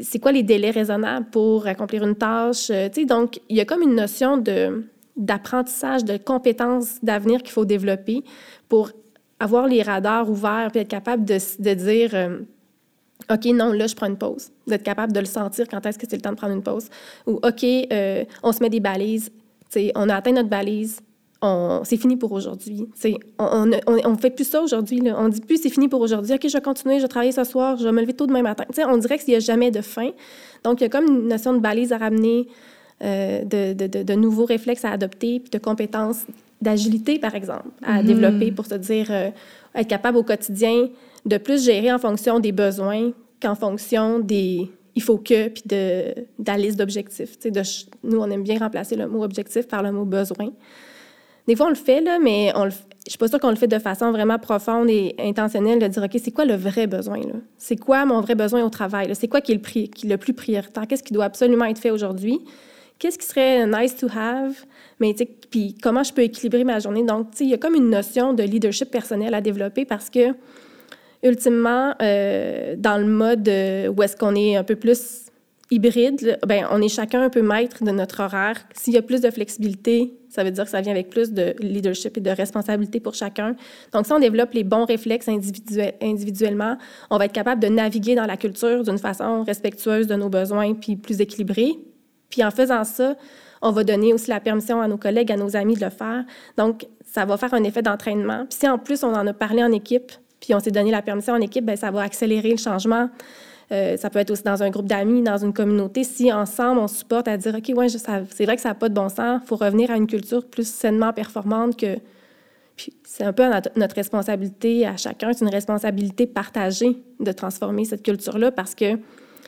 c'est quoi les délais raisonnables pour accomplir une tâche. Euh, donc, il y a comme une notion de, d'apprentissage, de compétences d'avenir qu'il faut développer pour avoir les radars ouverts et être capable de, de dire euh, OK, non, là, je prends une pause. D'être capable de le sentir quand est-ce que c'est le temps de prendre une pause. Ou OK, euh, on se met des balises. on a atteint notre balise. C'est fini pour aujourd'hui. On ne fait plus ça aujourd'hui. On dit plus c'est fini pour aujourd'hui. OK, je vais continuer, je vais travailler ce soir, je vais me lever tôt demain matin. on dirait qu'il n'y a jamais de fin. Donc, il y a comme une notion de balise à ramener euh, de, de, de, nouveaux réflexes à adopter, puis de compétences d'agilité, par exemple, à mm-hmm. développer pour se dire, euh, être capable au quotidien de plus gérer en fonction des besoins qu'en fonction des il faut que, puis de, de la liste d'objectifs. Nous, on aime bien remplacer le mot objectif par le mot besoin. Des fois, on le fait, là, mais on le, je suis pas sûre qu'on le fait de façon vraiment profonde et intentionnelle de dire, OK, c'est quoi le vrai besoin? C'est quoi mon vrai besoin au travail? C'est quoi qui est, le, qui est le plus prioritaire? Qu'est-ce qui doit absolument être fait aujourd'hui? Qu'est-ce qui serait nice to have, mais puis comment je peux équilibrer ma journée? Donc, il y a comme une notion de leadership personnel à développer parce que, ultimement, euh, dans le mode euh, où est-ce qu'on est un peu plus hybride, ben, on est chacun un peu maître de notre horaire. S'il y a plus de flexibilité, ça veut dire que ça vient avec plus de leadership et de responsabilité pour chacun. Donc, si on développe les bons réflexes individuellement, on va être capable de naviguer dans la culture d'une façon respectueuse de nos besoins puis plus équilibrée. Puis en faisant ça, on va donner aussi la permission à nos collègues, à nos amis de le faire. Donc, ça va faire un effet d'entraînement. Puis si en plus, on en a parlé en équipe, puis on s'est donné la permission en équipe, bien, ça va accélérer le changement. Euh, ça peut être aussi dans un groupe d'amis, dans une communauté. Si ensemble, on supporte à dire, OK, ouais, c'est vrai que ça n'a pas de bon sens, il faut revenir à une culture plus sainement performante que... Puis c'est un peu notre responsabilité à chacun, c'est une responsabilité partagée de transformer cette culture-là parce que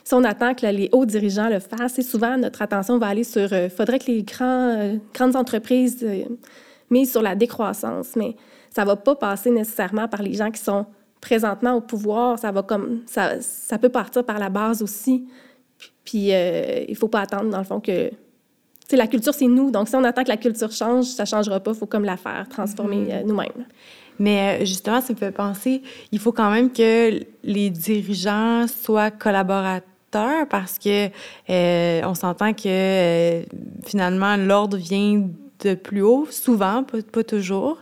si on attend que les hauts dirigeants le fassent, souvent notre attention va aller sur il euh, faudrait que les grands, euh, grandes entreprises euh, misent sur la décroissance, mais ça ne va pas passer nécessairement par les gens qui sont présentement au pouvoir. Ça va comme ça, ça peut partir par la base aussi. Puis il ne faut pas attendre, dans le fond, que la culture, c'est nous. Donc, si on attend que la culture change, ça ne changera pas. Il faut comme la faire, transformer mm-hmm. nous-mêmes.
Mais justement, ça me fait penser, il faut quand même que les dirigeants soient collaborateurs parce que euh, on s'entend que euh, finalement l'ordre vient de plus haut, souvent, pas, toujours.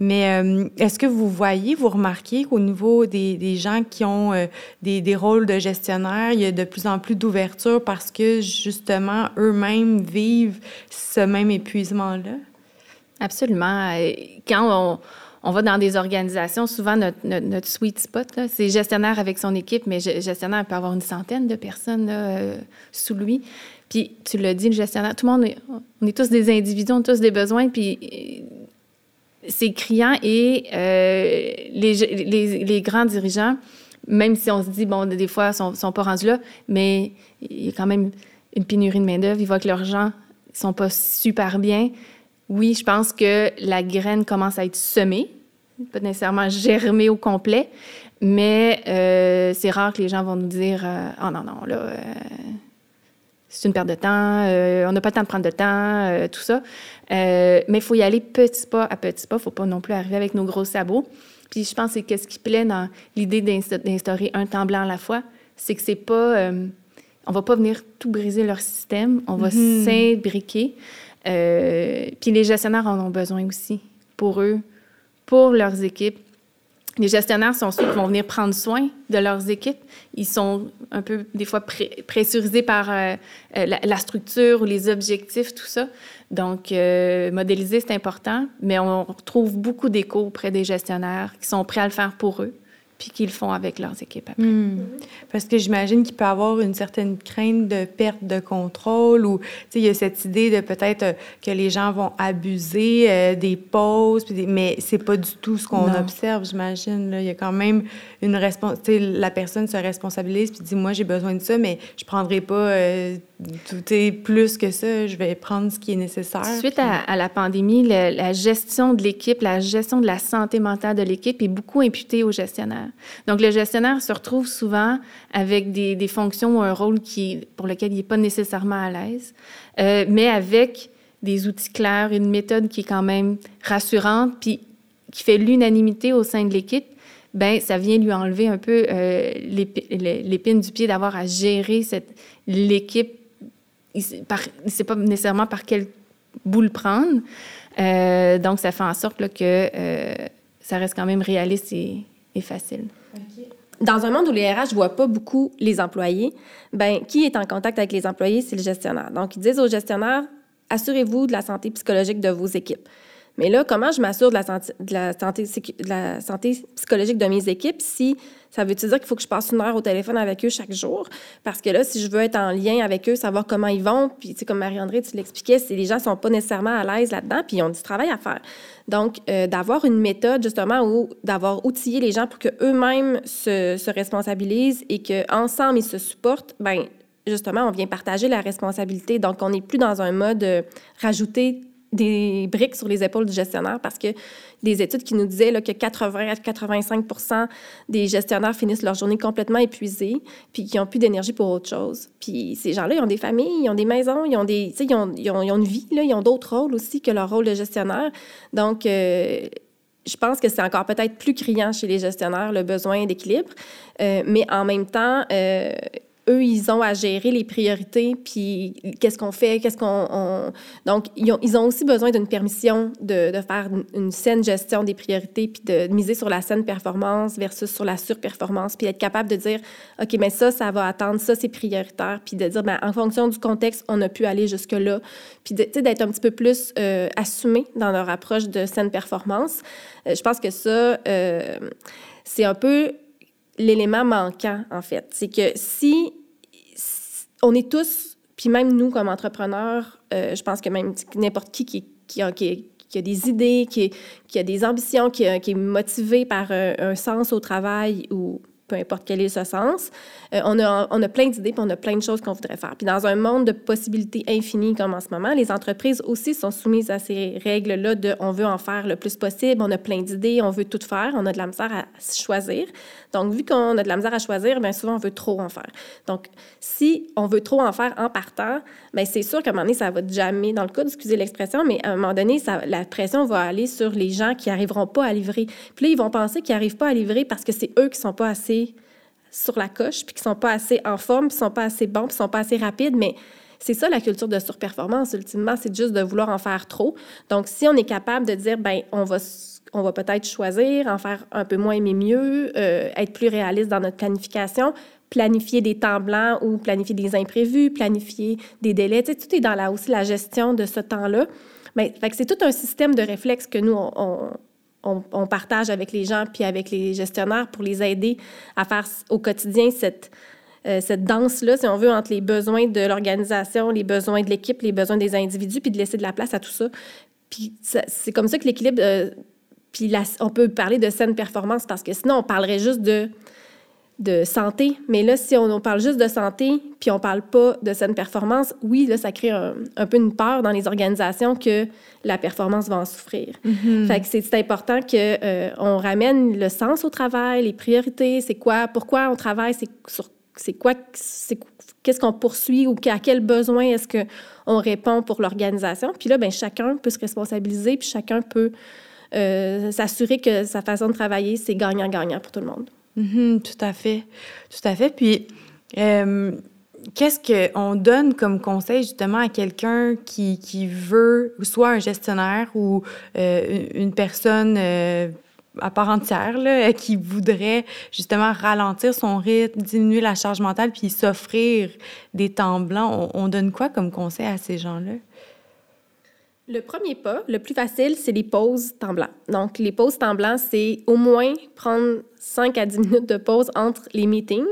Mais euh, est-ce que vous voyez, vous remarquez qu'au niveau des, gens qui ont des, des, rôles de gestionnaire, il y a de plus en plus d'ouverture parce que justement eux-mêmes vivent ce même épuisement-là?
Absolument. Quand on on va dans des organisations, souvent notre, sweet spot, c'est gestionnaire avec son équipe, mais gestionnaire peut avoir une centaine de personnes euh, sous lui. Puis tu l'as dit, le gestionnaire, tout le monde, on est tous des individus, on a tous des besoins, puis euh, c'est criant et euh, les, grands dirigeants, même si on se dit, bon, des fois, ils ne sont, pas rendus là, mais il y a quand même une pénurie de main-d'œuvre. Ils voient que leurs gens sont pas super bien oui, je pense que la graine commence à être semée, pas nécessairement germée au complet, mais euh, c'est rare que les gens vont nous dire euh, Oh non, non, là, euh, c'est une perte de temps, on n'a pas le temps de prendre de temps, tout ça. mais il faut y aller petit pas à petit pas, il ne faut pas non plus arriver avec nos gros sabots. Puis je pense que qu'est-ce qui plaît dans l'idée d'instaurer un temps blanc à la fois, c'est que c'est pas. on va pas venir tout briser leur système, on va mm-hmm. s'imbriquer. Euh, puis les gestionnaires en ont besoin aussi pour eux, pour leurs équipes. Les gestionnaires sont ceux qui vont venir prendre soin de leurs équipes. Ils sont un peu, des fois, pressurisés par euh, euh, la, structure ou les objectifs, tout ça. Donc, modéliser, c'est important, mais on retrouve beaucoup d'échos auprès des gestionnaires qui sont prêts à le faire pour eux, puis qu'ils font avec leurs équipes après.
Hmm. Parce que j'imagine qu'il peut y avoir une certaine crainte de perte de contrôle ou, tu sais, il y a cette idée de peut-être euh, que les gens vont abuser euh, des pauses, des... mais c'est pas du tout ce qu'on observe, j'imagine. Il y a quand même une responsabilité. La personne se responsabilise puis dit, moi, j'ai besoin de ça, mais je prendrai pas euh, tout est plus que ça. Je vais prendre ce qui est nécessaire.
Suite à, la pandémie, la gestion de l'équipe, la gestion de la santé mentale de l'équipe est beaucoup imputée au gestionnaire. Donc, le gestionnaire se retrouve souvent avec des, fonctions ou un rôle qui, pour lequel il n'est pas nécessairement à l'aise, euh, mais avec des outils clairs, une méthode qui est quand même rassurante, puis qui fait l'unanimité au sein de l'équipe, ben ça vient lui enlever un peu euh, l'épine du pied d'avoir à gérer l'équipe. Il ne sait pas nécessairement par quel bout le prendre. Euh, donc, ça fait en sorte que euh, ça reste quand même réaliste et, facile.
Dans un monde où les RH ne voient pas beaucoup les employés, ben qui est en contact avec les employés? C'est le gestionnaire. Donc, ils disent aux gestionnaires, assurez-vous de la santé psychologique de vos équipes. Mais là, comment je m'assure de de, la santé, de la santé psychologique de mes équipes si ça veut dire qu'il faut que je passe une heure au téléphone avec eux chaque jour? Parce que là, si je veux être en lien avec eux, savoir comment ils vont, puis comme Marie-André, tu l'expliquais, les gens sont pas nécessairement à l'aise là-dedans, puis ils ont du travail à faire. Donc, euh, d'avoir une méthode, justement, ou d'avoir outillé les gens pour qu'eux-mêmes se, se responsabilisent et qu'ensemble, ils se supportent, ben justement, on vient partager la responsabilité. Donc, on n'est plus dans un mode euh, rajouter des briques sur les épaules du gestionnaire parce que des études qui nous disaient que 80 à 85 des gestionnaires finissent leur journée complètement épuisés puis qui n'ont plus d'énergie pour autre chose. Puis ces gens-là, ils ont des familles, ils ont des maisons, ils ont, des, ils ont, ils ont, ils ont une vie, là, ils ont d'autres rôles aussi que leur rôle de gestionnaire. Donc, euh, je pense que c'est encore peut-être plus criant chez les gestionnaires, le besoin d'équilibre. Euh, mais en même temps, euh, eux, ils ont à gérer les priorités, puis qu'est-ce qu'on fait, qu'est-ce qu'on... Donc, ils ont, ils ont, aussi besoin d'une permission de, de faire une, saine gestion des priorités, puis de miser sur la saine performance versus sur la surperformance, puis être capable de dire, OK, mais ça, ça va attendre, ça, c'est prioritaire, puis de dire, bien, en fonction du contexte, on a pu aller jusque-là, puis d'être un petit peu plus euh, assumé dans leur approche de saine performance. Euh, je pense que ça, euh, c'est un peu l'élément manquant, en fait. C'est que si, on est tous, puis même nous comme entrepreneurs, euh, je pense que même n'importe qui qui, qui, a, des idées, qui, a des ambitions, qui, est motivé par un, sens au travail ou peu importe quel est ce sens. Euh, on, a, on a plein d'idées, puis on a plein de choses qu'on voudrait faire. Puis dans un monde de possibilités infinies comme en ce moment, les entreprises aussi sont soumises à ces règles-là de on veut en faire le plus possible, on a plein d'idées, on veut tout faire, on a de la misère à choisir. Donc, vu qu'on a de la misère à choisir, bien souvent, on veut trop en faire. Donc, si on veut trop en faire en partant, bien c'est sûr qu'à un moment donné, ça va jamais, dans le cas, excusez l'expression, mais à un moment donné, la pression va aller sur les gens qui n'arriveront pas à livrer. Puis là, ils vont penser qu'ils n'arrivent pas à livrer parce que c'est eux qui ne sont pas assez sur la coche, puis qui sont pas assez en forme, puis sont pas assez bons, puis sont pas assez rapides, mais c'est ça la culture de surperformance ultimement, c'est juste de vouloir en faire trop. Donc si on est capable de dire ben on va on va peut-être choisir en faire un peu moins mais mieux, euh, être plus réaliste dans notre planification, planifier des temps blancs ou planifier des imprévus, planifier des délais, tu sais, tout est dans là aussi la gestion de ce temps-là. Mais c'est tout un système de réflexes que nous on, partage avec les gens puis avec les gestionnaires pour les aider à faire au quotidien cette, euh, cette danse-là, si on veut, entre les besoins de l'organisation, les besoins de l'équipe, les besoins des individus, puis de laisser de la place à tout ça. Puis c'est comme ça que l'équilibre, euh, puis on peut parler de saine performance parce que sinon, on parlerait juste de de santé. Mais là, si on, parle juste de santé, puis on parle pas de saine performance, oui, là, ça crée un, peu une peur dans les organisations que la performance va en souffrir. Fait que c'est important qu'on euh, on ramène le sens au travail, les priorités, c'est quoi, pourquoi on travaille, c'est c'est quoi, qu'est-ce qu'on poursuit ou à quel besoin est-ce qu'on répond pour l'organisation. Puis là, ben chacun peut se responsabiliser, puis chacun peut euh, s'assurer que sa façon de travailler, c'est gagnant-gagnant pour tout le monde.
Mhm, tout à fait. Tout à fait. Puis, euh, qu'est-ce qu'on donne comme conseil justement à quelqu'un qui, veut, soit un gestionnaire ou euh, une personne euh, à part entière, là, (laughs) qui voudrait justement ralentir son rythme, diminuer la charge mentale, puis s'offrir des temps blancs? On donne quoi comme conseil à ces gens-là?
Le premier pas, le plus facile, c'est les pauses temps blanc. Donc, les pauses temps blanc, c'est au moins prendre 5 à 10 minutes de pause entre les meetings.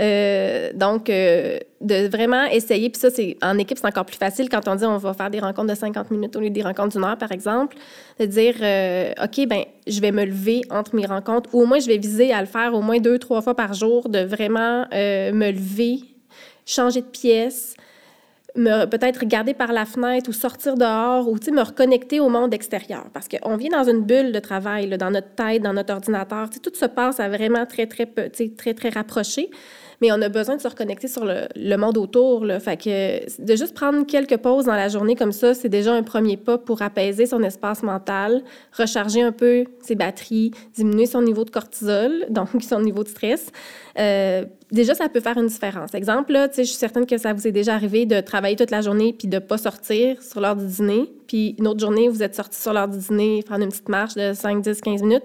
Euh, donc, euh, de vraiment essayer, puis ça, c'est en équipe, c'est encore plus facile quand on dit on va faire des rencontres de 50 minutes au lieu des rencontres d'une heure, par exemple, de dire euh, OK, ben je vais me lever entre mes rencontres, ou au moins je vais viser à le faire au moins deux, trois fois par jour, de vraiment me lever, changer de pièce, me peut-être regarder par la fenêtre ou sortir dehors ou me reconnecter au monde extérieur. Parce qu'on vit dans une bulle de travail, dans notre tête, dans notre ordinateur. tout se passe à vraiment très, très, très, très rapproché mais on a besoin de se reconnecter sur le, monde autour. Là. Fait que de juste prendre quelques pauses dans la journée comme ça, c'est déjà un premier pas pour apaiser son espace mental, recharger un peu ses batteries, diminuer son niveau de cortisol, (laughs) donc son niveau de stress. Euh, déjà, ça peut faire une différence. Exemple, là, je suis certaine que ça vous est déjà arrivé de travailler toute la journée puis de ne pas sortir sur l'heure du dîner. Puis une autre journée, vous êtes sorti sur l'heure du dîner, prendre une petite marche de 5, 10, 15 minutes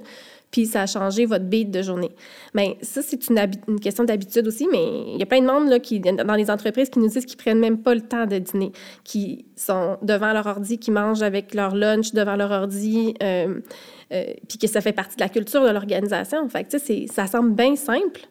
puis ça a changé votre beat de journée. Bien, ça, c'est une, question d'habitude aussi, mais il y a plein de monde là, qui, dans les entreprises qui nous disent qu'ils prennent même pas le temps de dîner, qui sont devant leur ordi, qui mangent avec leur lunch devant leur ordi, euh, euh, puis que ça fait partie de la culture de l'organisation. Fait sais, ça semble bien simple,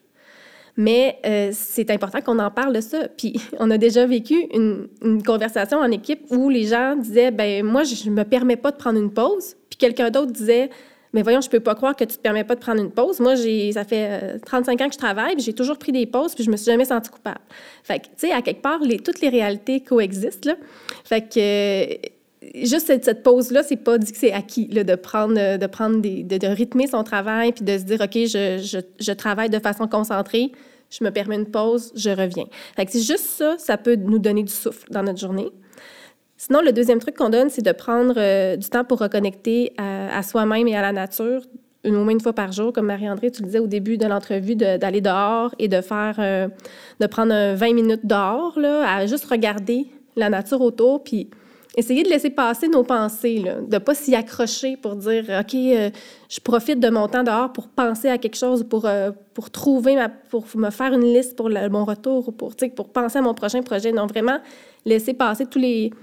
mais euh, c'est important qu'on en parle de ça. Puis (laughs) on a déjà vécu une, une, conversation en équipe où les gens disaient, ben moi, je me permets pas de prendre une pause. Puis quelqu'un d'autre disait, mais voyons, je peux pas croire que tu te permets pas de prendre une pause. Moi, j'ai, ça fait 35 euh, ans que je travaille, puis j'ai toujours pris des pauses, puis je me suis jamais sentie coupable. Fait tu sais, à quelque part, les, toutes les réalités coexistent, là. Fait que, euh, juste cette, pause-là, c'est pas dit que c'est acquis, là, de prendre, euh, de prendre des, de, rythmer son travail, puis de se dire, OK, je, je, je travaille de façon concentrée, je me permets une pause, je reviens. Fait que c'est juste ça, ça peut nous donner du souffle dans notre journée. Sinon, le deuxième truc qu'on donne, c'est de prendre euh, du temps pour reconnecter à, soi-même et à la nature, une, au moins une fois par jour, comme Marie-André, tu le disais au début de l'entrevue, d'aller dehors et de faire, euh, de prendre 20 minutes dehors, là, à juste regarder la nature autour, puis essayer de laisser passer nos pensées, de pas s'y accrocher pour dire, OK, euh, je profite de mon temps dehors pour penser à quelque chose, pour, pour trouver, pour me faire une liste pour mon retour, pour, pour penser à mon prochain projet. Non, vraiment, laisser passer tous les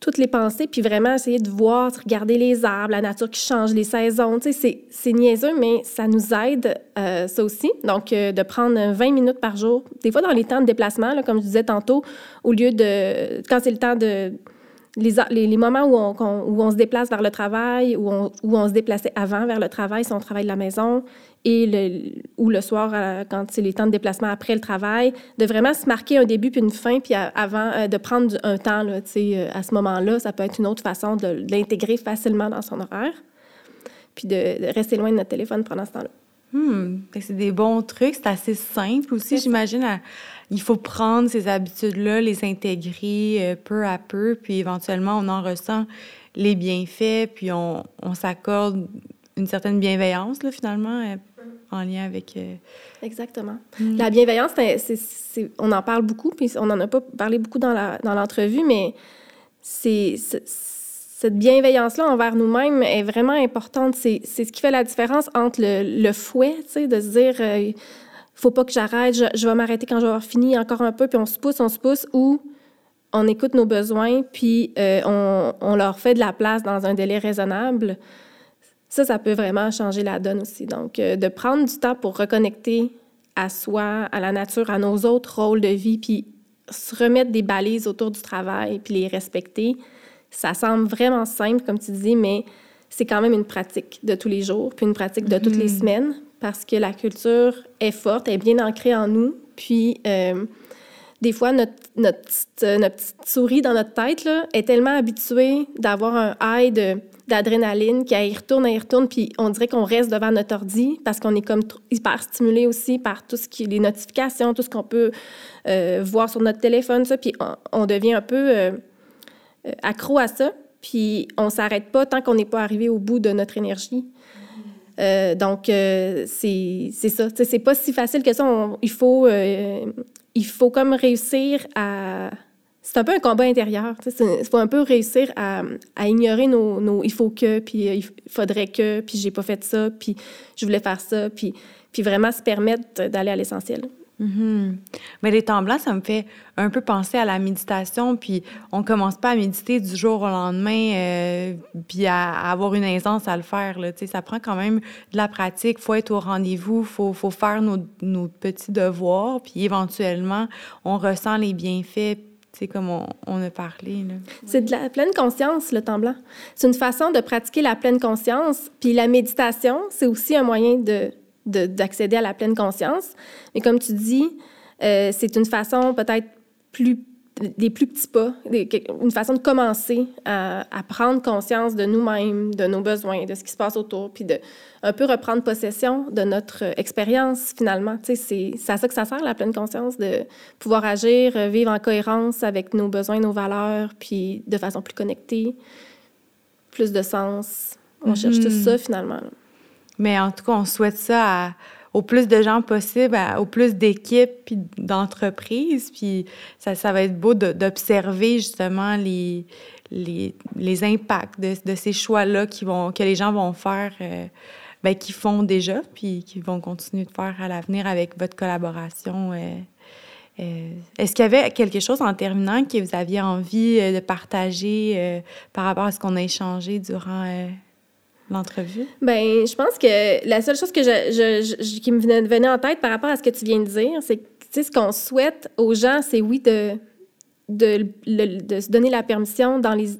toutes les pensées, puis vraiment essayer de voir, de regarder les arbres, la nature qui change, les saisons. Tu sais, c'est niaiseux, mais ça nous aide, euh, ça aussi. Donc, euh, de prendre 20 minutes par jour, des fois dans les temps de déplacement, là, comme je disais tantôt, au lieu de... Quand c'est le temps de les, les, moments où on, où on, se déplace vers le travail, où on, où on se déplaçait avant vers le travail, si on travaille de la maison, et le, ou le soir, euh, quand c'est les temps de déplacement après le travail, de vraiment se marquer un début puis une fin, puis avant euh, de prendre un temps là, euh, à ce moment-là, ça peut être une autre façon de, l'intégrer facilement dans son horaire, puis de, rester loin de notre téléphone pendant ce temps-là.
Hmm, c'est des bons trucs, c'est assez simple aussi, j'imagine. Il faut prendre ces habitudes-là, les intégrer peu à peu, puis éventuellement, on en ressent les bienfaits, puis on, on s'accorde une certaine bienveillance, là, finalement, en lien avec... Euh,
Exactement. Hmm. La bienveillance, c'est, on en parle beaucoup, puis on n'en a pas parlé beaucoup dans, la, dans l'entrevue, mais c'est, cette bienveillance-là envers nous-mêmes est vraiment importante. C'est, ce qui fait la différence entre le, le fouet, tu sais, de se dire faut pas que j'arrête, je, vais m'arrêter quand je vais avoir fini encore un peu, puis on se pousse, on se pousse, ou on écoute nos besoins, puis euh, on, on, leur fait de la place dans un délai raisonnable. Ça, ça peut vraiment changer la donne aussi. Donc, euh, de prendre du temps pour reconnecter à soi, à la nature, à nos autres rôles de vie, puis se remettre des balises autour du travail, puis les respecter, ça semble vraiment simple, comme tu dis, mais c'est quand même une pratique de tous les jours, puis une pratique de toutes les mm-hmm. semaines, parce que la culture est forte, est bien ancrée en nous. Puis, euh, des fois, notre, notre, petite, euh, notre, petite, souris dans notre tête là, est tellement habituée d'avoir un high d'adrénaline qu'elle y retourne, elle y retourne, puis on dirait qu'on reste devant notre ordi parce qu'on est comme hyper stimulé aussi par tout ce qui les notifications, tout ce qu'on peut euh, voir sur notre téléphone, ça, puis on, devient un peu accro à ça, puis on s'arrête pas tant qu'on n'est pas arrivé au bout de notre énergie. Euh, donc, euh, c'est ça. C'est pas si facile que ça. il, faut, euh, il faut comme réussir à... C'est un peu un combat intérieur. Il faut un peu réussir à, à ignorer nos, nos, il faut que, puis il faudrait que, puis j'ai pas fait ça, puis je voulais faire ça, puis, puis vraiment se permettre d'aller à l'essentiel.
Mm-hmm. Mais les temps blancs, ça me fait un peu penser à la méditation, puis on commence pas à méditer du jour au lendemain, euh, puis à, avoir une aisance à le faire. Là. Ça prend quand même de la pratique, faut être au rendez-vous, faut, faut faire nos, nos, petits devoirs, puis éventuellement, on ressent les bienfaits, comme on, on, a parlé.
C'est de la pleine conscience, le temps blanc. C'est une façon de pratiquer la pleine conscience, puis la méditation, c'est aussi un moyen de d'accéder à la pleine conscience. Mais comme tu dis, euh, c'est une façon peut-être plus des plus petits pas, une façon de commencer à, prendre conscience de nous-mêmes, de nos besoins, de ce qui se passe autour, puis de un peu reprendre possession de notre expérience finalement. Tu sais, c'est à ça que ça sert, la pleine conscience, de pouvoir agir, vivre en cohérence avec nos besoins, nos valeurs, puis de façon plus connectée, plus de sens. On cherche tout mm-hmm. ça finalement.
Mais en tout cas, on souhaite ça au plus de gens possible, au plus d'équipes puis d'entreprises. Puis ça, ça va être beau d'observer justement les, les, les impacts de, de ces choix-là que les gens vont faire, euh, bien, qui font déjà, puis qui vont continuer de faire à l'avenir avec votre collaboration. Euh, euh, est-ce qu'il y avait quelque chose en terminant que vous aviez envie de partager par rapport à ce qu'on a échangé durant l'entrevue?
Ben, je pense que la seule chose que je, qui me venait en tête par rapport à ce que tu viens de dire, c'est que ce qu'on souhaite aux gens, c'est oui de, de, de, se donner la permission dans les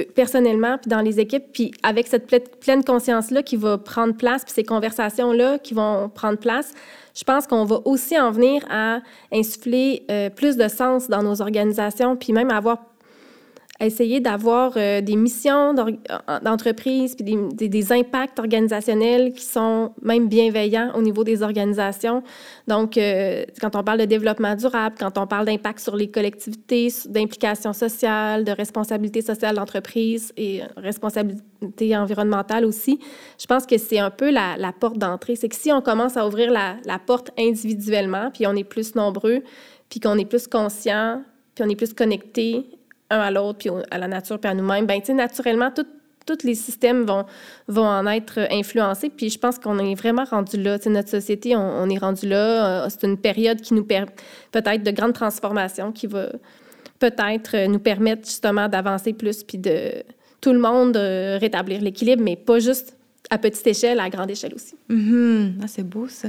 euh, personnellement, puis dans les équipes, puis avec cette pleine conscience-là qui va prendre place, puis ces conversations-là qui vont prendre place, je pense qu'on va aussi en venir à insuffler euh, plus de sens dans nos organisations, puis même avoir essayer d'avoir euh, des missions d'entreprise puis des, impacts organisationnels qui sont même bienveillants au niveau des organisations. Donc, euh, quand on parle de développement durable, quand on parle d'impact sur les collectivités, d'implication sociale, de responsabilité sociale d'entreprise et responsabilité environnementale aussi, je pense que c'est un peu la, la porte d'entrée. C'est que si on commence à ouvrir la, la porte individuellement, puis on est plus nombreux, puis qu'on est plus conscient, puis on est plus connecté à l'autre, puis à la nature, puis à nous-mêmes, ben, naturellement, tous les systèmes vont, vont en être influencés. Puis je pense qu'on est vraiment rendu là. notre société, on, est rendu là. Euh, c'est une période qui nous permet peut-être de grandes transformations qui va peut-être nous permettre justement d'avancer plus, puis de tout le monde euh, rétablir l'équilibre, mais pas juste à petite échelle, à grande échelle aussi.
Mm-hmm. ah, c'est beau ça.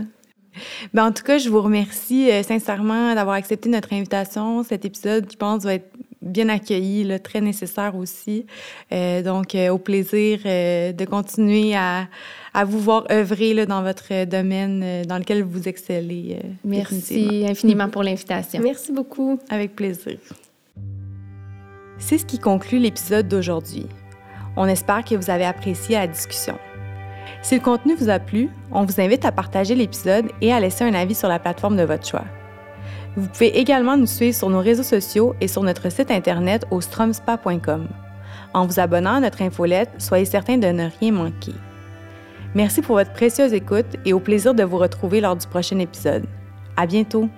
Ben, en tout cas, je vous remercie euh, sincèrement d'avoir accepté notre invitation. Cet épisode, je pense, va être bien accueilli, là, très nécessaire aussi. Euh, donc, euh, au plaisir euh, de continuer à, à, vous voir œuvrer là, dans votre domaine dans lequel vous excellez.
Merci infiniment pour l'invitation.
Merci beaucoup.
Avec plaisir. C'est ce qui conclut l'épisode d'aujourd'hui. On espère que vous avez apprécié la discussion. Si le contenu vous a plu, on vous invite à partager l'épisode et à laisser un avis sur la plateforme de votre choix. Vous pouvez également nous suivre sur nos réseaux sociaux et sur notre site internet au stromspa.com. En vous abonnant à notre infolette, soyez certain de ne rien manquer. Merci pour votre précieuse écoute et au plaisir de vous retrouver lors du prochain épisode. À bientôt!